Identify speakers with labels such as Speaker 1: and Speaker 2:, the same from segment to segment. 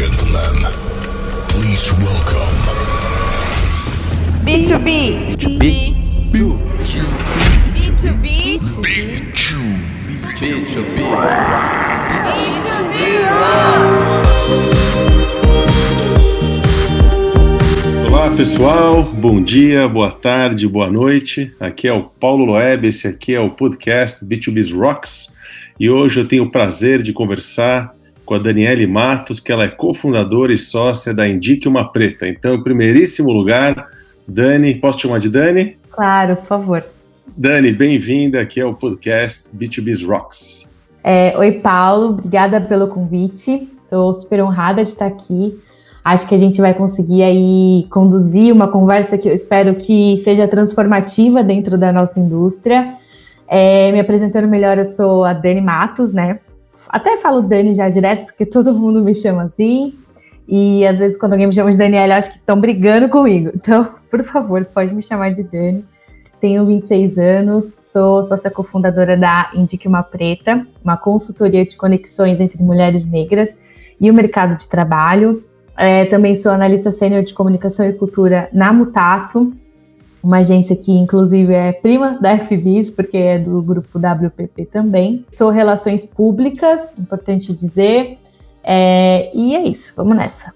Speaker 1: gentlemen, please welcome
Speaker 2: B2B.
Speaker 3: B2B.
Speaker 2: B2B.
Speaker 3: B2B.
Speaker 4: Olá pessoal, bom dia, boa tarde, boa noite. Aqui é o Paulo Loeb, esse aqui é o podcast B2B's Rocks e hoje eu tenho o prazer de conversar com a Daniele Matos, que ela é cofundadora e sócia da Indique Uma Preta. Então, em primeiríssimo lugar, Dani, posso te chamar de Dani?
Speaker 5: Claro, por favor.
Speaker 4: Dani, bem-vinda aqui ao podcast B2B's Rocks.
Speaker 5: É, oi, Paulo, obrigada pelo convite. Estou super honrada de estar aqui. Acho que a gente vai conseguir aí conduzir uma conversa que eu espero que seja transformativa dentro da nossa indústria. É, me apresentando melhor, eu sou a Dani Matos, né? Até falo Dani já direto, porque todo mundo me chama assim. E às vezes, quando alguém me chama de Daniela, eu acho que estão brigando comigo. Então, por favor, pode me chamar de Dani. Tenho 26 anos, sou sócia cofundadora da Indique Uma Preta, uma consultoria de conexões entre mulheres negras e o mercado de trabalho. É, também sou analista sênior de comunicação e cultura na Mutato, uma agência que inclusive é prima da FBIS, porque é do grupo WPP também. Sou relações públicas, importante dizer. É, e é isso, vamos nessa.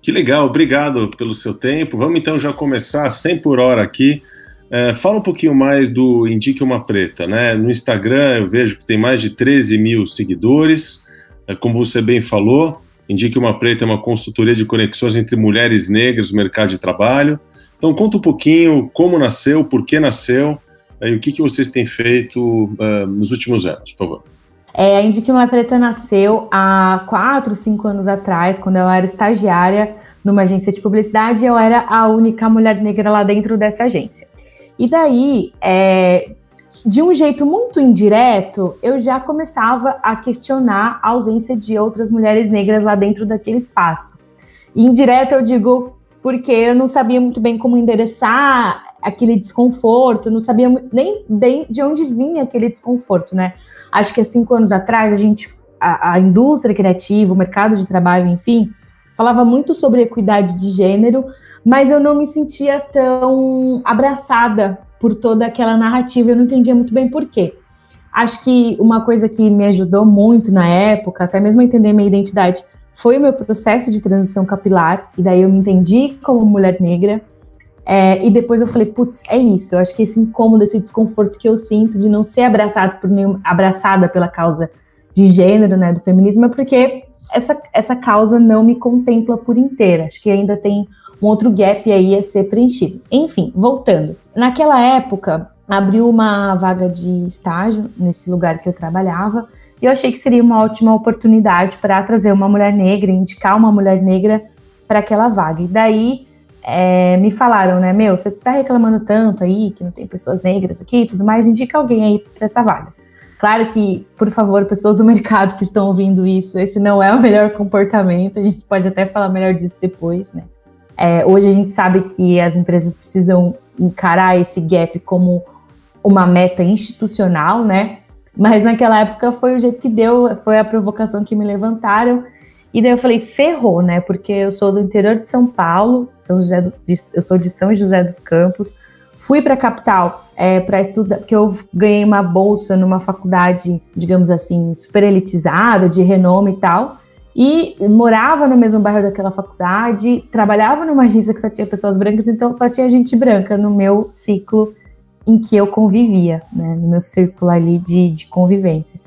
Speaker 4: Que legal, obrigado pelo seu tempo. Vamos então já começar 100 por hora aqui. É, fala um pouquinho mais do Indique Uma Preta, né? No Instagram eu vejo que tem mais de 13 mil seguidores. É, como você bem falou, Indique Uma Preta é uma consultoria de conexões entre mulheres negras no mercado de trabalho. Então conta um pouquinho como nasceu, por que nasceu é, e o que, que vocês têm feito uh, nos últimos anos, por favor.
Speaker 5: É, a Indique Uma Preta nasceu há quatro, cinco anos atrás, quando eu era estagiária numa agência de publicidade, eu era a única mulher negra lá dentro dessa agência. E daí, é, de um jeito muito indireto, eu já começava a questionar a ausência de outras mulheres negras lá dentro daquele espaço. E indireto eu digo porque eu não sabia muito bem como endereçar aquele desconforto, não sabia nem bem de onde vinha aquele desconforto, né? Acho que há cinco anos atrás a gente, a, a indústria criativa, o mercado de trabalho, enfim, falava muito sobre equidade de gênero, mas eu não me sentia tão abraçada por toda aquela narrativa, eu não entendia muito bem por quê. Acho que uma coisa que me ajudou muito na época, até mesmo a entender minha identidade, foi o meu processo de transição capilar, e daí eu me entendi como mulher negra. É, e depois eu falei, putz, é isso. Eu acho que esse incômodo, esse desconforto que eu sinto de não ser abraçado por nenhum, abraçada pela causa de gênero, né, do feminismo, é porque essa, essa causa não me contempla por inteira. Acho que ainda tem um outro gap aí a ser preenchido. Enfim, voltando. Naquela época, abriu uma vaga de estágio nesse lugar que eu trabalhava, e eu achei que seria uma ótima oportunidade para trazer uma mulher negra, indicar uma mulher negra para aquela vaga. E daí é, me falaram, né, meu, você está reclamando tanto aí que não tem pessoas negras aqui e tudo mais, indica alguém aí para essa vaga. Claro que, por favor, pessoas do mercado que estão ouvindo isso, esse não é o melhor comportamento, a gente pode até falar melhor disso depois, né? É, hoje a gente sabe que as empresas precisam encarar esse gap como uma meta institucional, né? Mas naquela época foi o jeito que deu, foi a provocação que me levantaram. E daí eu falei, ferrou, né? Porque eu sou do interior de São Paulo, São José do, eu sou de São José dos Campos. Fui para a capital é, para estudar, porque eu ganhei uma bolsa numa faculdade, digamos assim, super elitizada, de renome e tal. E morava no mesmo bairro daquela faculdade, trabalhava numa agência que só tinha pessoas brancas, então só tinha gente branca no meu ciclo em que eu convivia, né, no meu círculo ali de, de convivência.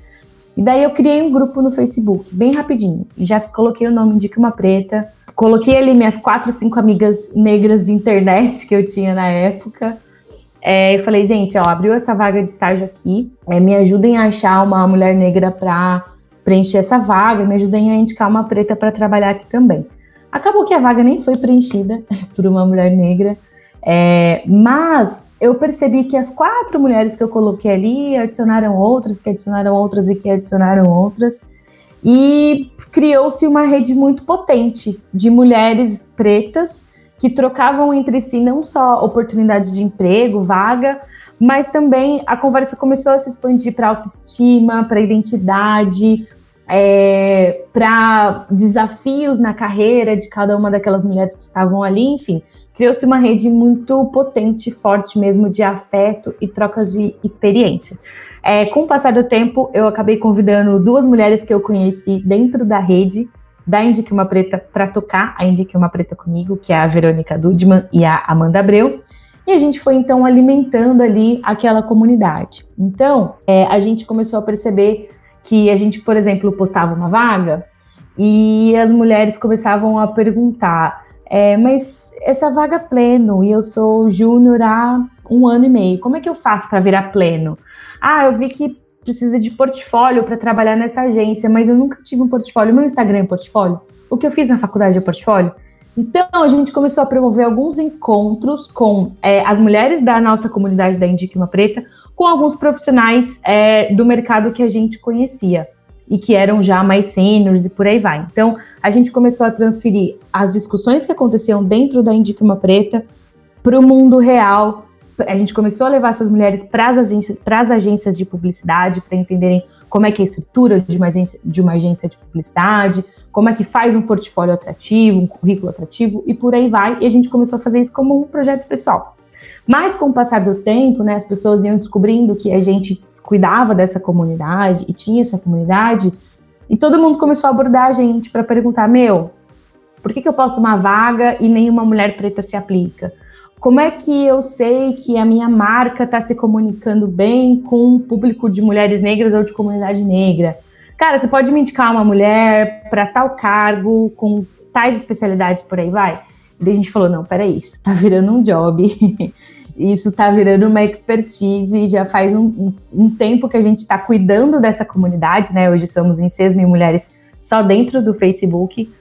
Speaker 5: E daí eu criei um grupo no Facebook, bem rapidinho. Já coloquei o nome de Uma Preta, coloquei ali minhas quatro, cinco amigas negras de internet que eu tinha na época. É, e falei, gente, ó, abriu essa vaga de estágio aqui, é, me ajudem a achar uma mulher negra para preencher essa vaga, me ajudem a indicar uma preta para trabalhar aqui também. Acabou que a vaga nem foi preenchida por uma mulher negra, é, mas eu percebi que as quatro mulheres que eu coloquei ali adicionaram outras, que adicionaram outras e que adicionaram outras. E criou-se uma rede muito potente de mulheres pretas que trocavam entre si não só oportunidades de emprego, vaga, mas também a conversa começou a se expandir para autoestima, para identidade, é, para desafios na carreira de cada uma daquelas mulheres que estavam ali, enfim. Criou-se uma rede muito potente, forte mesmo, de afeto e trocas de experiência. É, com o passar do tempo, eu acabei convidando duas mulheres que eu conheci dentro da rede da Indique Uma Preta para tocar a Indique Uma Preta comigo, que é a Verônica Dudman e a Amanda Abreu. E a gente foi então alimentando ali aquela comunidade. Então, é, a gente começou a perceber que a gente, por exemplo, postava uma vaga e as mulheres começavam a perguntar: é, mas essa vaga é pleno e eu sou júnior há um ano e meio, como é que eu faço para virar pleno? Ah, eu vi que precisa de portfólio para trabalhar nessa agência, mas eu nunca tive um portfólio. Meu Instagram é portfólio? O que eu fiz na faculdade é portfólio? Então, a gente começou a promover alguns encontros com é, as mulheres da nossa comunidade da Indique Uma Preta, com alguns profissionais é, do mercado que a gente conhecia e que eram já mais seniors e por aí vai. Então, a gente começou a transferir as discussões que aconteciam dentro da Indique Uma Preta para o mundo real. A gente começou a levar essas mulheres para as agências, agências de publicidade para entenderem como é que é a estrutura de uma, agência, de uma agência de publicidade, como é que faz um portfólio atrativo, um currículo atrativo e por aí vai. E a gente começou a fazer isso como um projeto pessoal. Mas com o passar do tempo, né, as pessoas iam descobrindo que a gente cuidava dessa comunidade e tinha essa comunidade, e todo mundo começou a abordar a gente para perguntar: meu, por que, que eu posto uma vaga e nenhuma mulher preta se aplica? Como é que eu sei que a minha marca está se comunicando bem com o público de mulheres negras ou de comunidade negra? cara, você pode me indicar uma mulher para tal cargo, com tais especialidades por aí vai? E daí a gente falou, não, peraí, isso tá virando um job, isso tá virando uma expertise, já faz um, um, um tempo que a gente está cuidando dessa comunidade, né? Hoje somos em 6 mil mulheres só dentro do Facebook,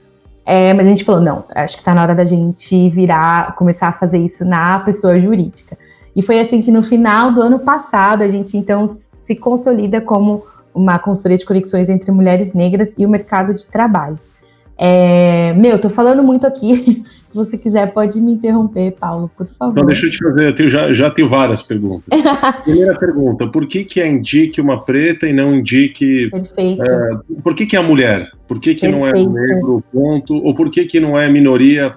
Speaker 5: é, mas a gente falou, não, acho que está na hora da gente virar, começar a fazer isso na pessoa jurídica. E foi assim que no final do ano passado a gente então se consolida como uma consultoria de conexões entre mulheres negras e o mercado de trabalho. É, meu, tô falando muito aqui. Se você quiser, pode me interromper, Paulo, por favor.
Speaker 4: Então, deixa eu te fazer, eu tenho, já, já tenho várias perguntas. Primeira pergunta: por que, que é indique uma preta e não indique.
Speaker 5: Perfeito.
Speaker 4: É, por que, que é a mulher? Por que, que não é negro, ponto? Ou por que, que não é minoria,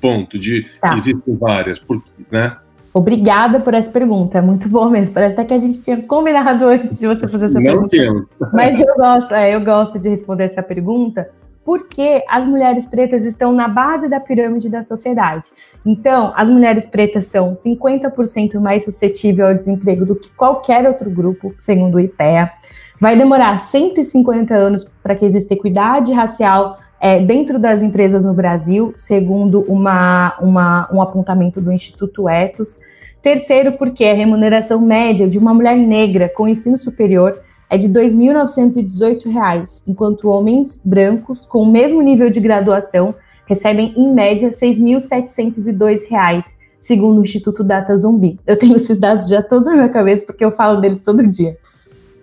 Speaker 4: ponto? De, tá. Existem várias, por, né?
Speaker 5: Obrigada por essa pergunta, é muito boa mesmo. Parece até que a gente tinha combinado antes de você fazer essa Não pergunta. Mas eu gosto, é, eu gosto de responder essa pergunta porque as mulheres pretas estão na base da pirâmide da sociedade. Então, as mulheres pretas são 50% mais suscetíveis ao desemprego do que qualquer outro grupo, segundo o IPEA. Vai demorar 150 anos para que exista equidade racial é, dentro das empresas no Brasil, segundo uma, uma, um apontamento do Instituto Etos. Terceiro, porque a remuneração média de uma mulher negra com ensino superior é de R$ 2.918, enquanto homens brancos com o mesmo nível de graduação recebem, em média, R$ 6.702, segundo o Instituto Data Zumbi. Eu tenho esses dados já todos na minha cabeça porque eu falo deles todo dia.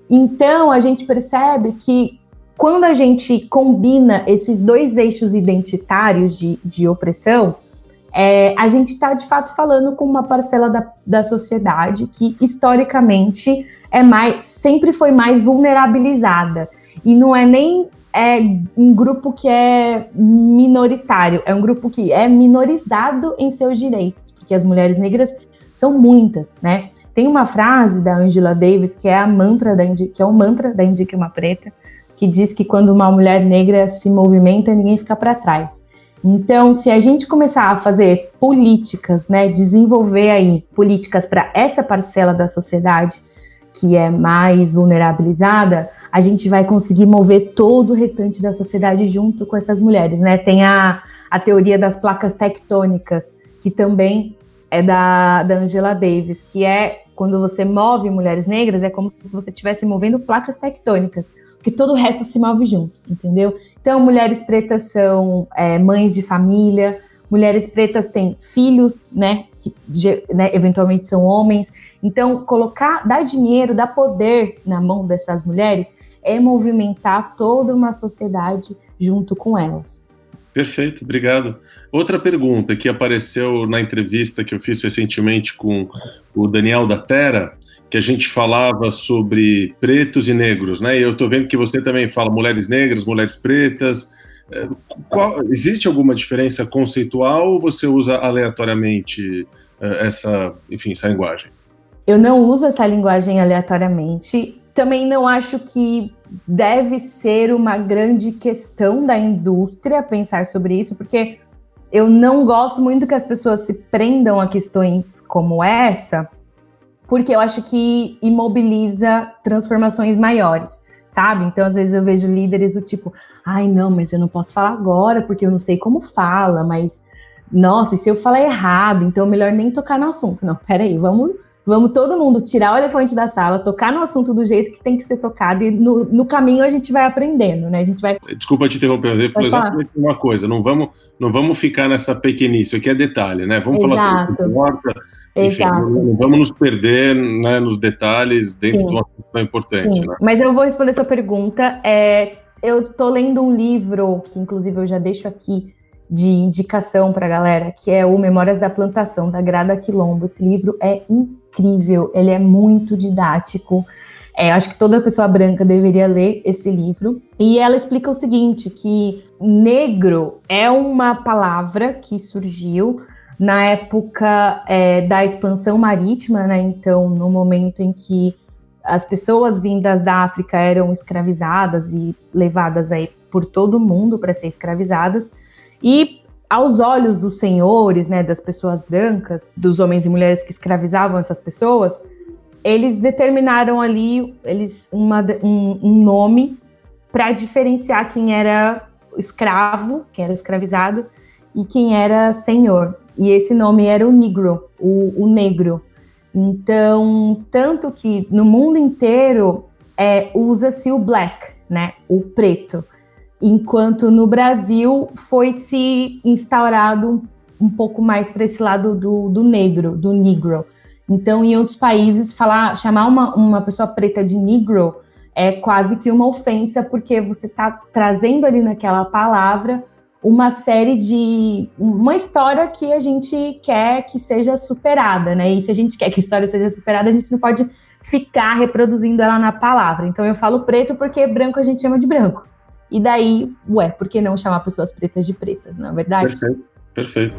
Speaker 5: Então, a gente percebe que quando a gente combina esses dois eixos identitários de, de opressão, é, a gente está de fato falando com uma parcela da, da sociedade que historicamente é mais, sempre foi mais vulnerabilizada. E não é nem é, um grupo que é minoritário, é um grupo que é minorizado em seus direitos, porque as mulheres negras são muitas, né? Tem uma frase da Angela Davis que é a mantra da que é o mantra da Indique uma preta, que diz que quando uma mulher negra se movimenta, ninguém fica para trás. Então, se a gente começar a fazer políticas, né, desenvolver aí políticas para essa parcela da sociedade que é mais vulnerabilizada, a gente vai conseguir mover todo o restante da sociedade junto com essas mulheres, né? Tem a, a teoria das placas tectônicas, que também é da, da Angela Davis, que é quando você move mulheres negras, é como se você estivesse movendo placas tectônicas porque todo o resto se move junto, entendeu? Então, mulheres pretas são é, mães de família, mulheres pretas têm filhos, né, que né, eventualmente são homens. Então, colocar, dar dinheiro, dar poder na mão dessas mulheres é movimentar toda uma sociedade junto com elas.
Speaker 4: Perfeito, obrigado. Outra pergunta que apareceu na entrevista que eu fiz recentemente com o Daniel da Terra, que a gente falava sobre pretos e negros, né? E eu estou vendo que você também fala mulheres negras, mulheres pretas. Qual, existe alguma diferença conceitual ou você usa aleatoriamente é, essa, enfim, essa linguagem?
Speaker 5: Eu não uso essa linguagem aleatoriamente. Também não acho que deve ser uma grande questão da indústria pensar sobre isso, porque eu não gosto muito que as pessoas se prendam a questões como essa, porque eu acho que imobiliza transformações maiores, sabe? Então, às vezes eu vejo líderes do tipo, ai, não, mas eu não posso falar agora porque eu não sei como fala, mas nossa, e se eu falar errado, então melhor nem tocar no assunto. Não, peraí, vamos Vamos todo mundo tirar o elefante da sala, tocar no assunto do jeito que tem que ser tocado e no, no caminho a gente vai aprendendo, né? A gente vai.
Speaker 4: Desculpa te interromper, eu falei exatamente uma coisa. Não vamos, não vamos ficar nessa pequenice, aqui é detalhe, né? Vamos Exato. falar sobre o que importa. Enfim, não, não, vamos nos perder né, nos detalhes dentro Sim. do assunto tão importante. Né?
Speaker 5: Mas eu vou responder sua pergunta. É, eu tô lendo um livro, que inclusive eu já deixo aqui de indicação para a galera, que é o Memórias da Plantação, da Grada Quilombo. Esse livro é incrível, ele é muito didático. É, acho que toda pessoa branca deveria ler esse livro. E ela explica o seguinte: que negro é uma palavra que surgiu na época é, da expansão marítima, né? Então, no momento em que as pessoas vindas da África eram escravizadas e levadas aí por todo o mundo para ser escravizadas. E aos olhos dos senhores, né, das pessoas brancas, dos homens e mulheres que escravizavam essas pessoas, eles determinaram ali eles uma, um, um nome para diferenciar quem era escravo, quem era escravizado, e quem era senhor. E esse nome era o negro, o, o negro. Então, tanto que no mundo inteiro é, usa-se o black, né, o preto enquanto no Brasil foi se instaurado um, pouco mais para esse lado do, do, negro, do negro. Então, em outros países, falar, chamar uma, uma pessoa preta de negro é quase que uma ofensa, porque você está trazendo ali naquela palavra uma série de. uma história que a gente quer que seja superada, né? E se a gente quer que a história seja superada, a gente não pode ficar reproduzindo ela na palavra. Então eu falo preto porque branco a gente chama de branco. E daí, ué, por que não chamar pessoas pretas de pretas, não é verdade?
Speaker 4: Perfeito, perfeito.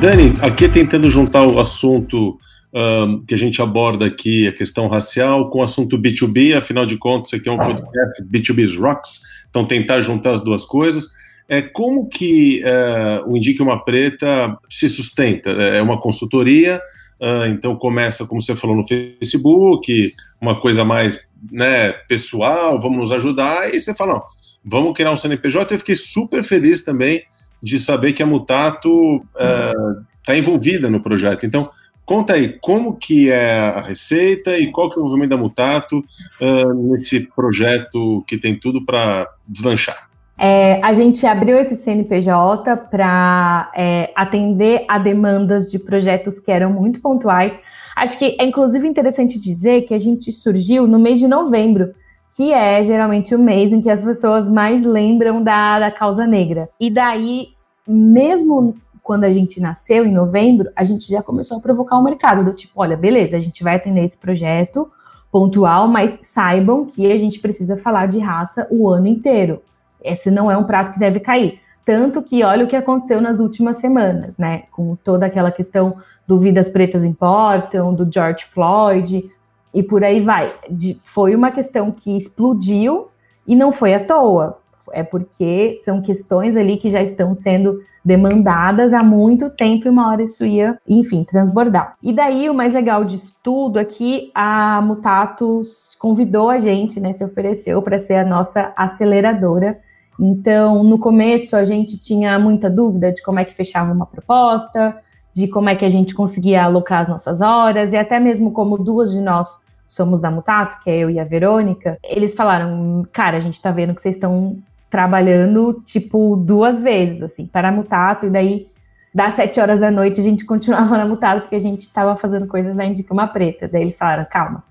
Speaker 4: Dani, aqui tentando juntar o assunto um, que a gente aborda aqui, a questão racial, com o assunto B2B, afinal de contas, isso aqui é um podcast B2B's Rocks, então tentar juntar as duas coisas. É, como que é, o Indique Uma Preta se sustenta? É uma consultoria, é, então começa, como você falou, no Facebook, uma coisa mais né, pessoal, vamos nos ajudar, e você fala, vamos criar um CNPJ. Eu fiquei super feliz também de saber que a Mutato está é, envolvida no projeto. Então, conta aí, como que é a receita e qual que é o movimento da Mutato uh, nesse projeto que tem tudo para deslanchar?
Speaker 5: É, a gente abriu esse CNPJ para é, atender a demandas de projetos que eram muito pontuais. Acho que é inclusive interessante dizer que a gente surgiu no mês de novembro, que é geralmente o mês em que as pessoas mais lembram da, da causa negra. E daí, mesmo quando a gente nasceu, em novembro, a gente já começou a provocar o mercado, do tipo, olha, beleza, a gente vai atender esse projeto pontual, mas saibam que a gente precisa falar de raça o ano inteiro. Esse não é um prato que deve cair. Tanto que olha o que aconteceu nas últimas semanas, né? Com toda aquela questão do Vidas Pretas Importam, do George Floyd e por aí vai. De, foi uma questão que explodiu e não foi à toa. É porque são questões ali que já estão sendo demandadas há muito tempo e uma hora isso ia, enfim, transbordar. E daí o mais legal de tudo é que a Mutatus convidou a gente, né, se ofereceu para ser a nossa aceleradora então, no começo, a gente tinha muita dúvida de como é que fechava uma proposta, de como é que a gente conseguia alocar as nossas horas, e até mesmo como duas de nós somos da Mutato, que é eu e a Verônica, eles falaram: cara, a gente tá vendo que vocês estão trabalhando, tipo, duas vezes, assim, para Mutato, e daí, das sete horas da noite, a gente continuava na Mutato, porque a gente estava fazendo coisas na Indica Uma Preta. Daí eles falaram: calma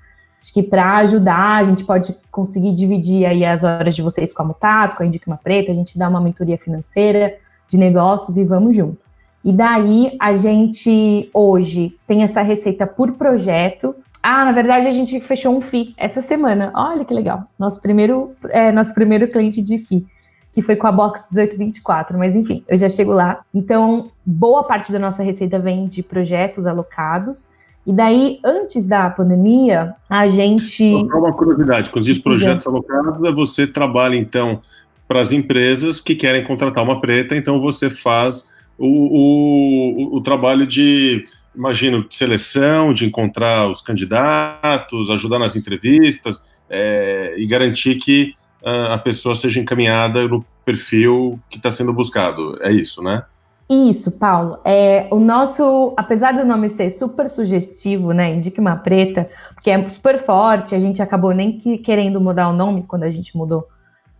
Speaker 5: Acho que para ajudar, a gente pode conseguir dividir aí as horas de vocês com a Mutato, com a Indica Uma Preta, a gente dá uma mentoria financeira de negócios e vamos junto. E daí a gente hoje tem essa receita por projeto. Ah, na verdade a gente fechou um FI essa semana. Olha que legal. Nosso primeiro, é, nosso primeiro cliente de FI, que foi com a Box 1824. Mas enfim, eu já chego lá. Então, boa parte da nossa receita vem de projetos alocados. E daí, antes da pandemia, a gente.
Speaker 4: Só uma curiosidade: quando diz projetos alocados, é você trabalha, então, para as empresas que querem contratar uma preta, então você faz o, o, o trabalho de, imagino, de seleção, de encontrar os candidatos, ajudar nas entrevistas é, e garantir que a pessoa seja encaminhada no perfil que está sendo buscado. É isso, né?
Speaker 5: Isso, Paulo. É, o nosso, apesar do nome ser super sugestivo, né? Indique uma preta, porque é super forte, a gente acabou nem que, querendo mudar o nome quando a gente mudou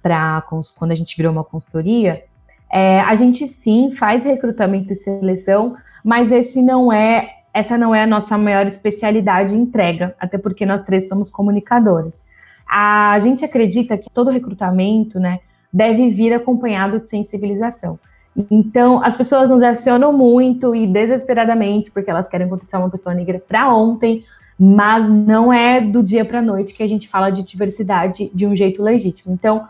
Speaker 5: para quando a gente virou uma consultoria. É, a gente sim faz recrutamento e seleção, mas esse não é, essa não é a nossa maior especialidade entrega, até porque nós três somos comunicadores. A gente acredita que todo recrutamento, né, deve vir acompanhado de sensibilização. Então, as pessoas nos acionam muito e desesperadamente porque elas querem contratar uma pessoa negra para ontem, mas não é do dia para a noite que a gente fala de diversidade de um jeito legítimo. Então,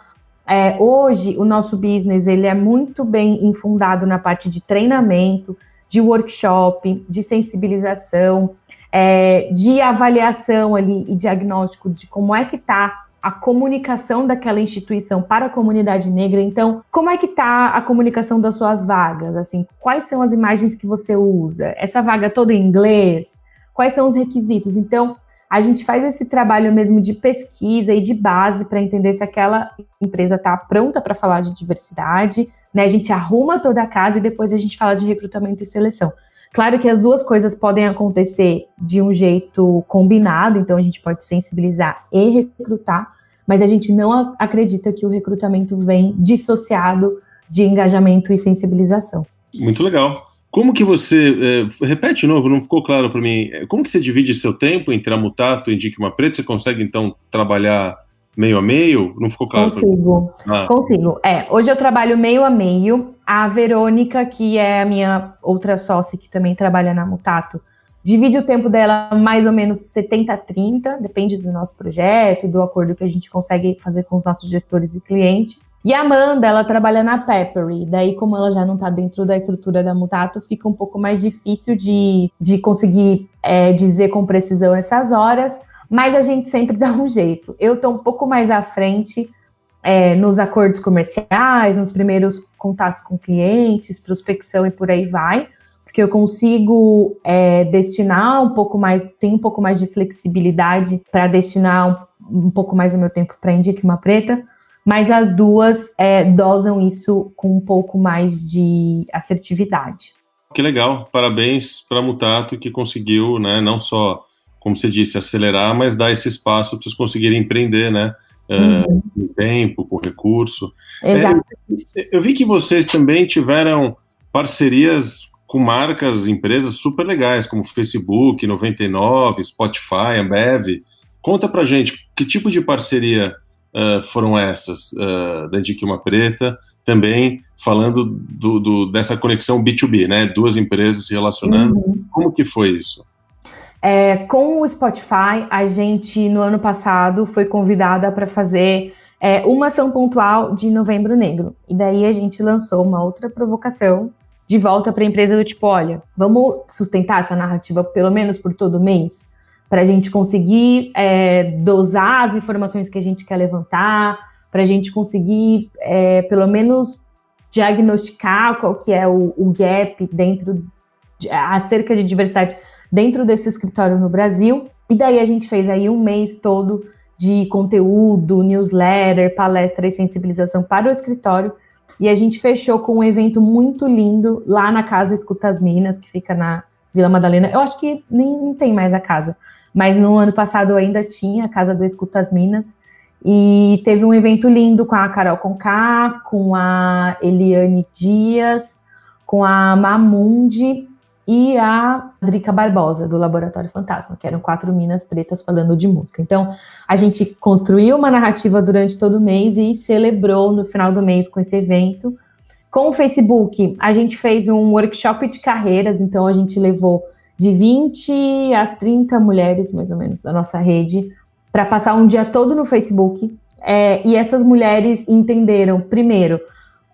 Speaker 5: é, hoje o nosso business ele é muito bem infundado na parte de treinamento, de workshop, de sensibilização, é, de avaliação ali e diagnóstico de como é que está a comunicação daquela instituição para a comunidade negra. Então, como é que está a comunicação das suas vagas? Assim, quais são as imagens que você usa? Essa vaga toda em inglês? Quais são os requisitos? Então, a gente faz esse trabalho mesmo de pesquisa e de base para entender se aquela empresa está pronta para falar de diversidade, né? A gente arruma toda a casa e depois a gente fala de recrutamento e seleção. Claro que as duas coisas podem acontecer de um jeito combinado, então a gente pode sensibilizar e recrutar, mas a gente não acredita que o recrutamento vem dissociado de engajamento e sensibilização.
Speaker 4: Muito legal. Como que você, é, repete de novo, não ficou claro para mim, como que você divide seu tempo entre a Mutato e Indique uma Preta? Você consegue, então, trabalhar meio a meio? Não ficou claro?
Speaker 5: Consigo, ah. consigo. É, hoje eu trabalho meio a meio. A Verônica, que é a minha outra sócia que também trabalha na Mutato, divide o tempo dela mais ou menos 70 a 30, depende do nosso projeto e do acordo que a gente consegue fazer com os nossos gestores e clientes. E a Amanda, ela trabalha na Peppery, daí como ela já não está dentro da estrutura da Mutato, fica um pouco mais difícil de, de conseguir é, dizer com precisão essas horas, mas a gente sempre dá um jeito. Eu estou um pouco mais à frente é, nos acordos comerciais, nos primeiros contatos com clientes, prospecção e por aí vai, porque eu consigo é, destinar um pouco mais, tenho um pouco mais de flexibilidade para destinar um, um, pouco mais do meu tempo para Indique uma Preta, mas as duas é, dosam isso com um pouco mais de assertividade.
Speaker 4: Que legal, parabéns para a Mutato que conseguiu, né, não só como você disse, acelerar, mas dar esse espaço para vocês conseguirem empreender, né? É, uhum. com tempo, com recurso.
Speaker 5: Exato.
Speaker 4: É, eu vi que vocês também tiveram parcerias com marcas, empresas super legais, como Facebook, 99, Spotify, Ambev. Conta pra gente, que tipo de parceria uh, foram essas uh, da Uma Preta? Também falando do, do, dessa conexão B2B, né? Duas empresas se relacionando. Uhum. Como que foi isso?
Speaker 5: É, com o Spotify, a gente, no ano passado, foi convidada para fazer é, uma ação pontual de Novembro Negro. E daí a gente lançou uma outra provocação de volta para a empresa do tipo: olha, vamos sustentar essa narrativa pelo menos por todo mês, para a gente conseguir é, dosar as informações que a gente quer levantar, para a gente conseguir, é, pelo menos, diagnosticar qual que é o, o gap dentro de, acerca de diversidade dentro desse escritório no Brasil. E daí a gente fez aí um mês todo de conteúdo, newsletter, palestra e sensibilização para o escritório. E a gente fechou com um evento muito lindo lá na Casa Escuta as Minas, que fica na Vila Madalena. Eu acho que nem tem mais a casa, mas no ano passado ainda tinha a Casa do Escuta as Minas. E teve um evento lindo com a Carol Conká, com a Eliane Dias, com a Mamundi e a Drica Barbosa, do Laboratório Fantasma, que eram quatro minas pretas falando de música. Então, a gente construiu uma narrativa durante todo o mês e celebrou no final do mês com esse evento. Com o Facebook, a gente fez um workshop de carreiras, então a gente levou de 20 a 30 mulheres, mais ou menos, da nossa rede, para passar um dia todo no Facebook. É, e essas mulheres entenderam, primeiro,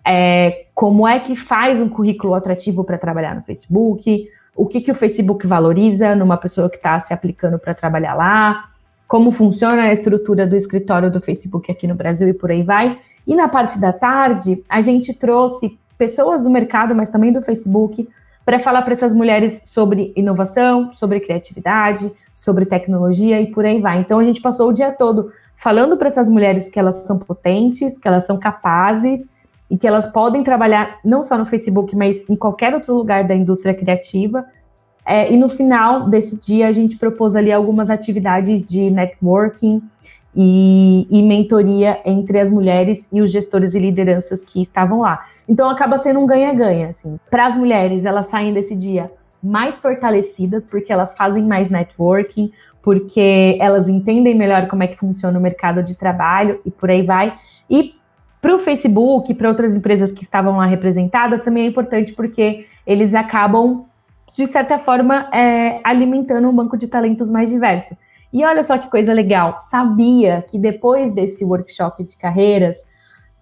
Speaker 5: é, como é que faz um currículo atrativo para trabalhar no Facebook, o que, que o Facebook valoriza numa pessoa que está se aplicando para trabalhar lá, como funciona a estrutura do escritório do Facebook aqui no Brasil e por aí vai. E na parte da tarde, a gente trouxe pessoas do mercado, mas também do Facebook, para falar para essas mulheres sobre inovação, sobre criatividade, sobre tecnologia e por aí vai. Então a gente passou o dia todo falando para essas mulheres que elas são potentes, que elas são capazes e que elas podem trabalhar não só no Facebook, mas em qualquer outro lugar da indústria criativa. É, e no final desse dia, a gente propôs ali algumas atividades de networking e, e mentoria entre as mulheres e os gestores e lideranças que estavam lá. Então, acaba sendo um ganha-ganha. Assim. Para as mulheres, elas saem desse dia mais fortalecidas, porque elas fazem mais networking, porque elas entendem melhor como é que funciona o mercado de trabalho e por aí vai. E para o Facebook, para outras empresas que estavam lá representadas, também é importante porque eles acabam, de certa forma, é, alimentando um banco de talentos mais diverso. E olha só que coisa legal, sabia que depois desse workshop de carreiras,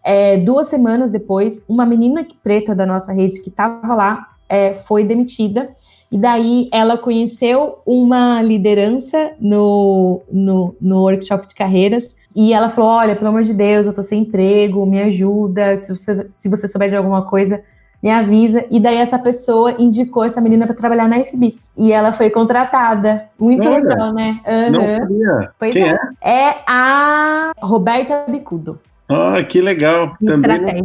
Speaker 5: é, duas semanas depois, uma menina preta da nossa rede que estava lá é, foi demitida. E daí ela conheceu uma liderança no, no, no workshop de carreiras e ela falou: Olha, pelo amor de Deus, eu tô sem emprego, me ajuda. Se você, se você souber de alguma coisa, me avisa. E daí essa pessoa indicou essa menina para trabalhar na FBIS. E ela foi contratada. Muito Olha, legal, né?
Speaker 4: Uhum. Não sabia. Pois Quem é?
Speaker 5: é? É a Roberta Bicudo.
Speaker 4: Ah, que legal. Também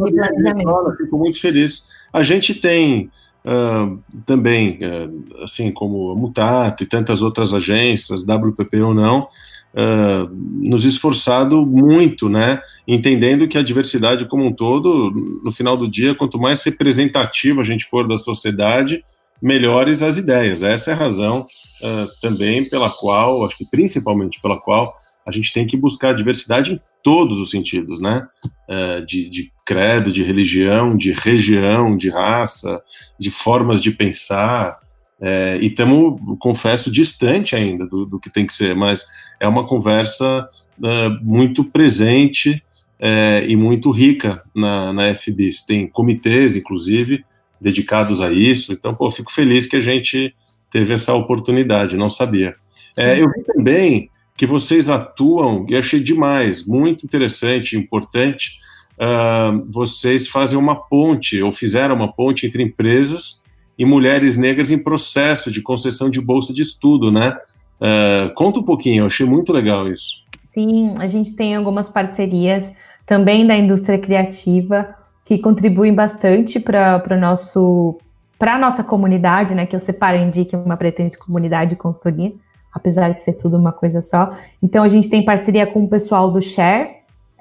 Speaker 4: fico muito feliz. A gente tem uh, também, uh, assim como a Mutato e tantas outras agências, WPP ou não, uh, nos esforçado muito, né, entendendo que a diversidade como um todo, no final do dia, quanto mais representativa a gente for da sociedade, melhores as ideias. Essa é a razão uh, também pela qual, acho que principalmente pela qual, a gente tem que buscar diversidade em todos os sentidos, né? Uh, de, de, credo, de religião, de região, de raça, de formas de pensar. É, e estamos, confesso, distante ainda do, do, que tem que ser, mas é uma conversa é, muito presente é, e muito rica na, na FBIS. Tem comitês, inclusive, dedicados a isso. Então, pô, fico feliz que a gente teve essa oportunidade, não sabia. É, eu vi também que vocês atuam, e achei demais, muito interessante, importante, uh, vocês fazem uma ponte, ou fizeram uma ponte entre empresas e mulheres negras em processo de concessão de bolsa de estudo, né? Uh, conta um pouquinho, eu achei muito legal isso.
Speaker 5: Sim, a gente tem algumas parcerias também da indústria criativa que contribuem bastante para nosso para a nossa comunidade, né? Que eu separo e indique uma pretende comunidade e consultoria, apesar de ser tudo uma coisa só. Então a gente tem parceria com o pessoal do Share,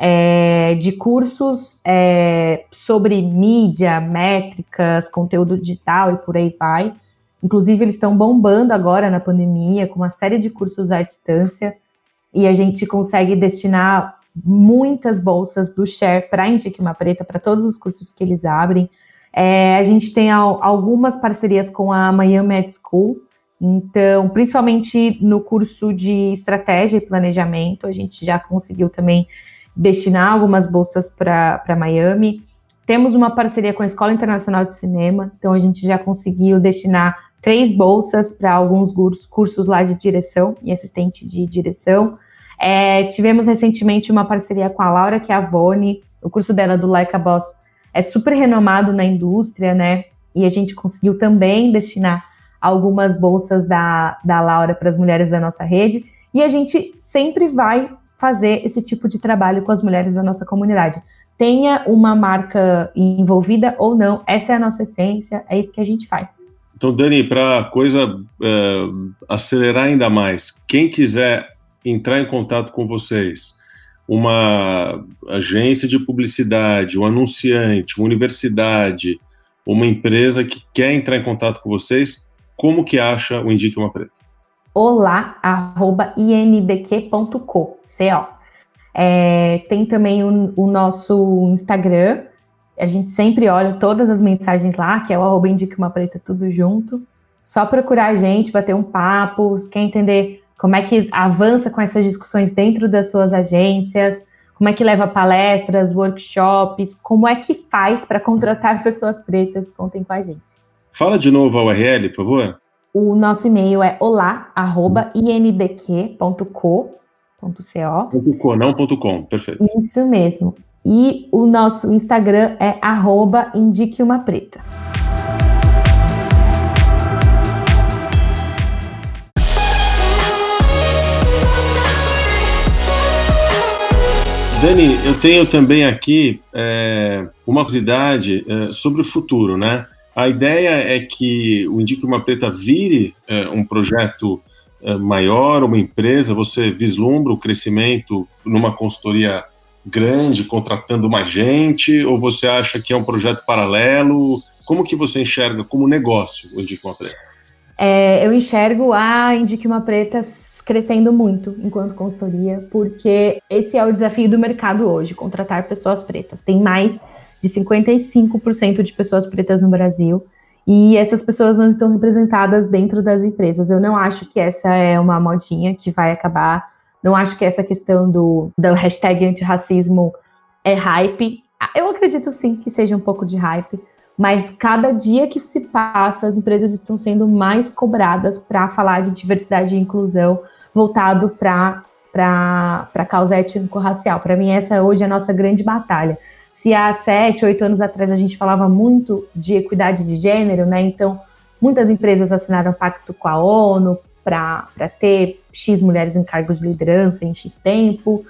Speaker 5: é, de cursos é, sobre mídia, métricas, conteúdo digital e por aí vai. Inclusive, eles estão bombando agora na pandemia com uma série de cursos à distância e a gente consegue destinar muitas bolsas do Share para a Uma Preta, para todos os cursos que eles abrem. É, a gente tem algumas parcerias com a Miami Med School, então, principalmente no curso de estratégia e planejamento, a gente já conseguiu também destinar algumas bolsas para Miami. Temos uma parceria com a Escola Internacional de Cinema, então a gente já conseguiu destinar três bolsas para alguns cursos lá de direção e assistente de direção. É, tivemos recentemente uma parceria com a Laura Chiavone, o curso dela do Like a Boss é super renomado na indústria, né? E a gente conseguiu também destinar algumas bolsas da, da Laura para as mulheres da nossa rede. E a gente sempre vai fazer esse tipo de trabalho com as mulheres da nossa comunidade. Tenha uma marca envolvida ou não, essa é a nossa essência, é isso que a gente faz.
Speaker 4: Então, Dani, para a coisa é, acelerar ainda mais, quem quiser entrar em contato com vocês, uma agência de publicidade, um anunciante, uma universidade, uma empresa que quer entrar em contato com vocês, como que acha o Indique Uma Preta?
Speaker 5: Olá, arroba indq.co. É, tem também o, o, nosso Instagram. A gente sempre olha todas as mensagens lá, que é o arroba Uma Preta, tudo junto. Só procurar a gente, bater um papo, quer entender como é que avança com essas discussões dentro das suas agências, como é que leva palestras, workshops, como é que faz para contratar pessoas pretas, contem com a gente.
Speaker 4: Fala de novo a URL, por favor.
Speaker 5: O nosso e-mail é olá@indq.co.co.
Speaker 4: .co, não ponto .com, perfeito.
Speaker 5: Isso mesmo. E o nosso Instagram é arroba indique uma preta.
Speaker 4: Dani, eu tenho também aqui é, uma curiosidade é, sobre o futuro, né? A ideia é que o Indique Uma Preta vire é, um projeto é, maior, uma empresa, você vislumbra o crescimento numa consultoria grande, contratando mais gente, ou você acha que é um projeto paralelo? Como que você enxerga como negócio o Indique Uma Preta?
Speaker 5: É, eu enxergo a Indique Uma Preta crescendo muito enquanto consultoria, porque esse é o desafio do mercado hoje, contratar pessoas pretas. Tem mais de 55% de pessoas pretas no Brasil e essas pessoas não estão representadas dentro das empresas. Eu não acho que essa é uma modinha que vai acabar. Não acho que essa questão do, do hashtag antirracismo é hype. Eu acredito sim que seja um pouco de hype, mas cada dia que se passa, as empresas estão sendo mais cobradas para falar de diversidade e inclusão, voltado para a causa étnico-racial. Para mim, essa hoje é a nossa grande batalha. Se há sete, oito anos atrás a gente falava muito de equidade de gênero, né? Então, muitas empresas assinaram pacto com a ONU para ter X mulheres em cargos de liderança em X tempo,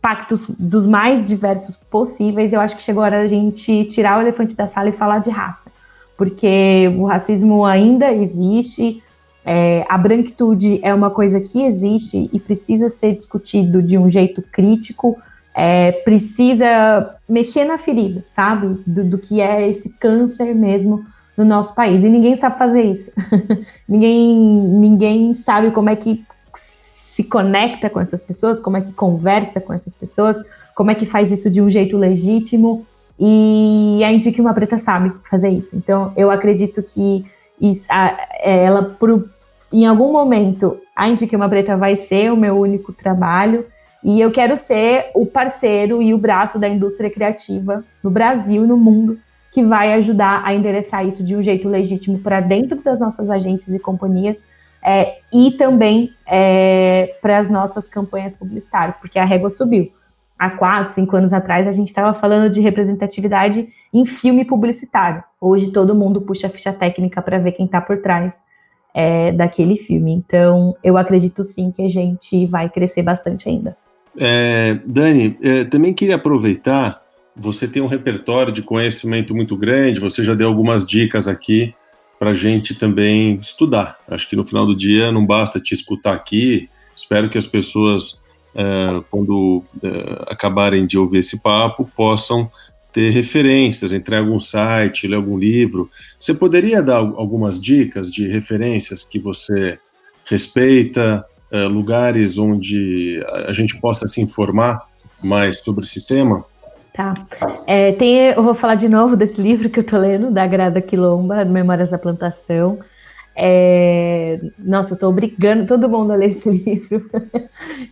Speaker 5: pactos dos mais diversos possíveis. Eu acho que chegou a hora a gente tirar o elefante da sala e falar de raça, porque o racismo ainda existe, é, a branquitude é uma coisa que existe e precisa ser discutido de um jeito crítico, é, precisa mexer na ferida, sabe? Do, do, que é esse câncer mesmo no nosso país. E ninguém sabe fazer isso. ninguém, ninguém sabe como é que se conecta com essas pessoas, como é que conversa com essas pessoas, como é que faz isso de um jeito legítimo. E a Indique Uma Preta sabe fazer isso. Então, eu acredito que isso, a, é, ela, por, em algum momento, a Indique Uma Preta vai ser o meu único trabalho e eu quero ser o parceiro e o braço da indústria criativa no Brasil e no mundo que vai ajudar a endereçar isso de um jeito legítimo para dentro das nossas agências e companhias é, e também é, para as nossas campanhas publicitárias, porque a régua subiu. Há quatro, cinco anos atrás, a gente estava falando de representatividade em filme publicitário. Hoje, todo mundo puxa a ficha técnica para ver quem está por trás é, daquele filme. Então, eu acredito sim que a gente vai crescer bastante ainda.
Speaker 4: É, Dani, é, também queria aproveitar, você tem um repertório de conhecimento muito grande, você já deu algumas dicas aqui para a gente também estudar. Acho que no final do dia não basta te escutar aqui, espero que as pessoas, é, quando é, acabarem de ouvir esse papo, possam ter referências, entrar em algum site, ler algum livro. Você poderia dar algumas dicas de referências que você respeita, uh, lugares onde a gente possa se informar mais sobre esse tema?
Speaker 5: Tá. É, tem, eu vou falar de novo desse livro que eu tô lendo, da Grada Quilomba, Memórias da Plantação. É, nossa, eu tô obrigando todo mundo a ler esse livro.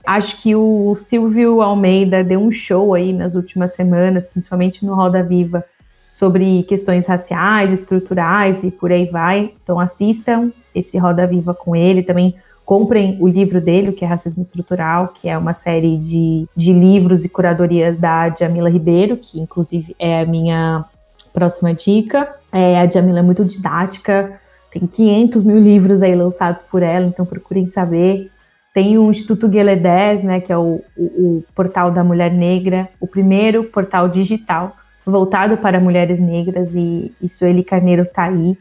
Speaker 5: Acho que o Silvio Almeida deu um show aí nas últimas semanas, principalmente no Roda Viva, sobre questões raciais, estruturais e por aí vai. Então assistam esse Roda Viva com ele. Também comprem o livro dele, que é Racismo Estrutural, que é uma série de, de livros e curadorias da Jamila Ribeiro, que inclusive é a minha próxima dica. É, a Jamila é muito didática, tem 500 mil livros aí lançados por ela, então procurem saber. Tem o Instituto Guelé 10, né, que é o, o, o, portal da mulher negra, o primeiro portal digital voltado para mulheres negras, e, e Sueli Carneiro está aí.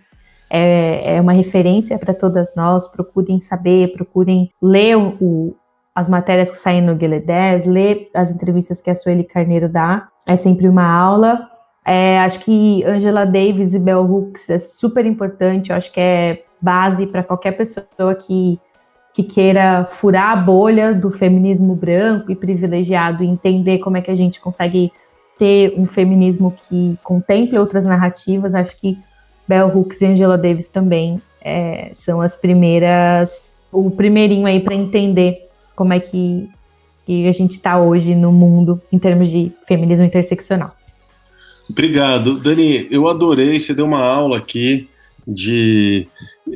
Speaker 5: É, é, uma referência para todas nós. Procurem saber, procurem ler o, as matérias que saem no Guelé 10, ler as entrevistas que a Sueli Carneiro dá. É sempre uma aula. É, acho que Angela Davis e Bell Hooks é super importante, eu acho que é base para qualquer pessoa que, que queira furar a bolha do feminismo branco e privilegiado e entender como é que a gente consegue ter um feminismo que contemple outras narrativas. Acho que Bell Hooks e Angela Davis também é, são as primeiras, o primeirinho aí para entender como é que, que a gente está hoje no mundo em termos de feminismo interseccional.
Speaker 4: Obrigado. Dani, eu adorei, você deu uma aula aqui de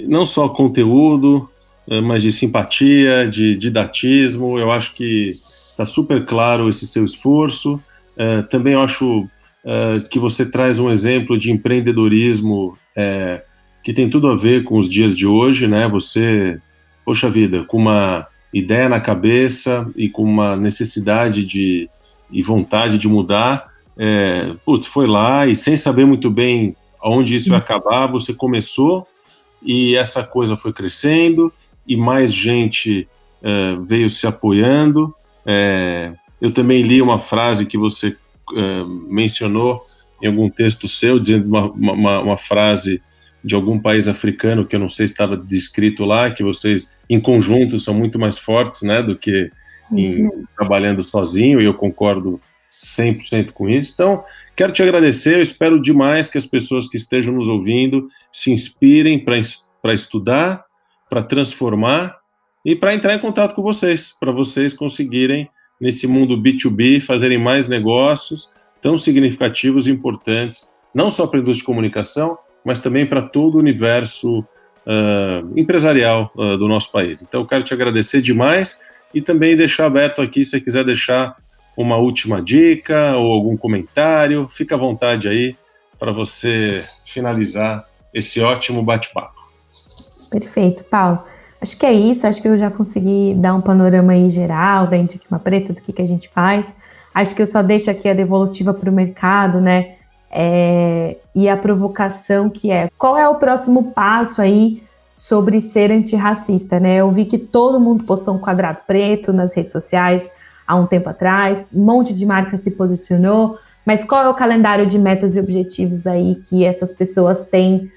Speaker 4: não só conteúdo, eh, mas de simpatia, de didatismo. Eu acho que está super claro esse seu esforço. Uh, também acho uh, que você traz um exemplo de empreendedorismo uh, que tem tudo a ver com os dias de hoje, né? Você, poxa vida, com uma ideia na cabeça e com uma necessidade de e vontade de mudar, é, putz, foi lá e sem saber muito bem aonde isso ia acabar, você começou e essa coisa foi crescendo e mais gente é, veio se apoiando. É, eu também li uma frase que você é, mencionou em algum texto seu, dizendo uma, uma, uma, frase de algum país africano que eu não sei se estava descrito lá, que vocês em conjunto são muito mais fortes, né, do que em, trabalhando sozinho, e eu concordo 100% com isso. Então, quero te agradecer. Eu espero demais que as pessoas que estejam nos ouvindo se inspirem para estudar, para transformar e para entrar em contato com vocês, para vocês conseguirem, nesse mundo B2B, fazerem mais negócios tão significativos e importantes, não só para a indústria de comunicação, mas também para todo o universo uh, empresarial uh, do nosso país. Então, eu quero te agradecer demais e também deixar aberto aqui, se você quiser deixar uma última dica ou algum comentário, fica à vontade aí para você finalizar esse ótimo bate-papo.
Speaker 5: Perfeito, Paulo. Acho que é isso, acho que eu já consegui dar um panorama aí geral da Indiquima Preta, do que, que a gente faz. Acho que eu só deixo aqui a devolutiva para o mercado, né? É, e a provocação que é qual é o próximo passo aí sobre ser antirracista, né? Eu vi que todo mundo postou um quadrado preto nas redes sociais, há um tempo atrás, um monte de marca se posicionou, mas qual é o calendário de metas e objetivos aí que essas pessoas têm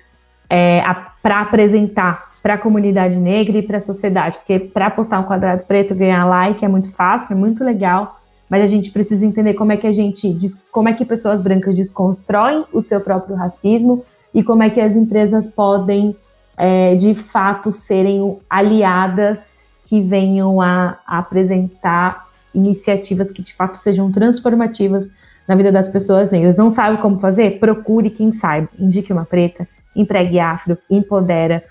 Speaker 5: é, para apresentar para a comunidade negra e para a sociedade? Porque para postar um quadrado preto ganhar like é muito fácil, é muito legal, mas a gente precisa entender como é que a gente, como é que pessoas brancas desconstroem o seu próprio racismo e como é que as empresas podem é, de fato serem aliadas que venham a, a apresentar iniciativas que de fato sejam transformativas na vida das pessoas negras. Não sabe como fazer? Procure quem saiba. Indique uma preta, empregue afro, empodera,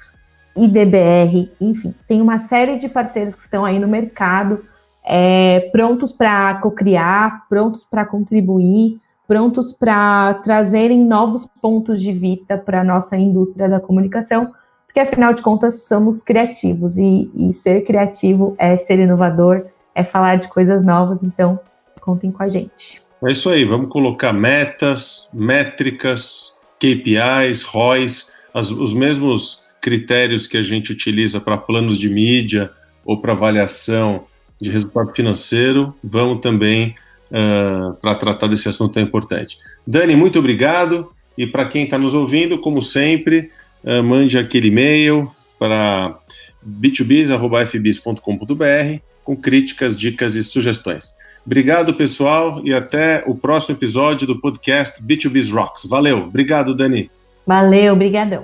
Speaker 5: IDBR, enfim, tem uma série de parceiros que estão aí no mercado é, prontos para cocriar, prontos para contribuir, prontos para trazerem novos pontos de vista para a nossa indústria da comunicação, porque afinal de contas somos criativos e, e ser criativo é ser inovador, é falar de coisas novas, então contem com a gente.
Speaker 4: É isso aí, vamos colocar metas, métricas, KPIs, ROIs, as, os mesmos critérios que a gente utiliza para planos de mídia ou para avaliação de resultado financeiro, vamos também uh, para tratar desse assunto tão importante. Dani, muito obrigado. E para quem está nos ouvindo, como sempre, uh, mande aquele e-mail para b2bs.fbis.com.br com críticas, dicas e sugestões. Obrigado, pessoal, e até o próximo episódio do podcast B2Bs Rocks. Valeu, obrigado, Dani.
Speaker 5: Valeu, obrigadão.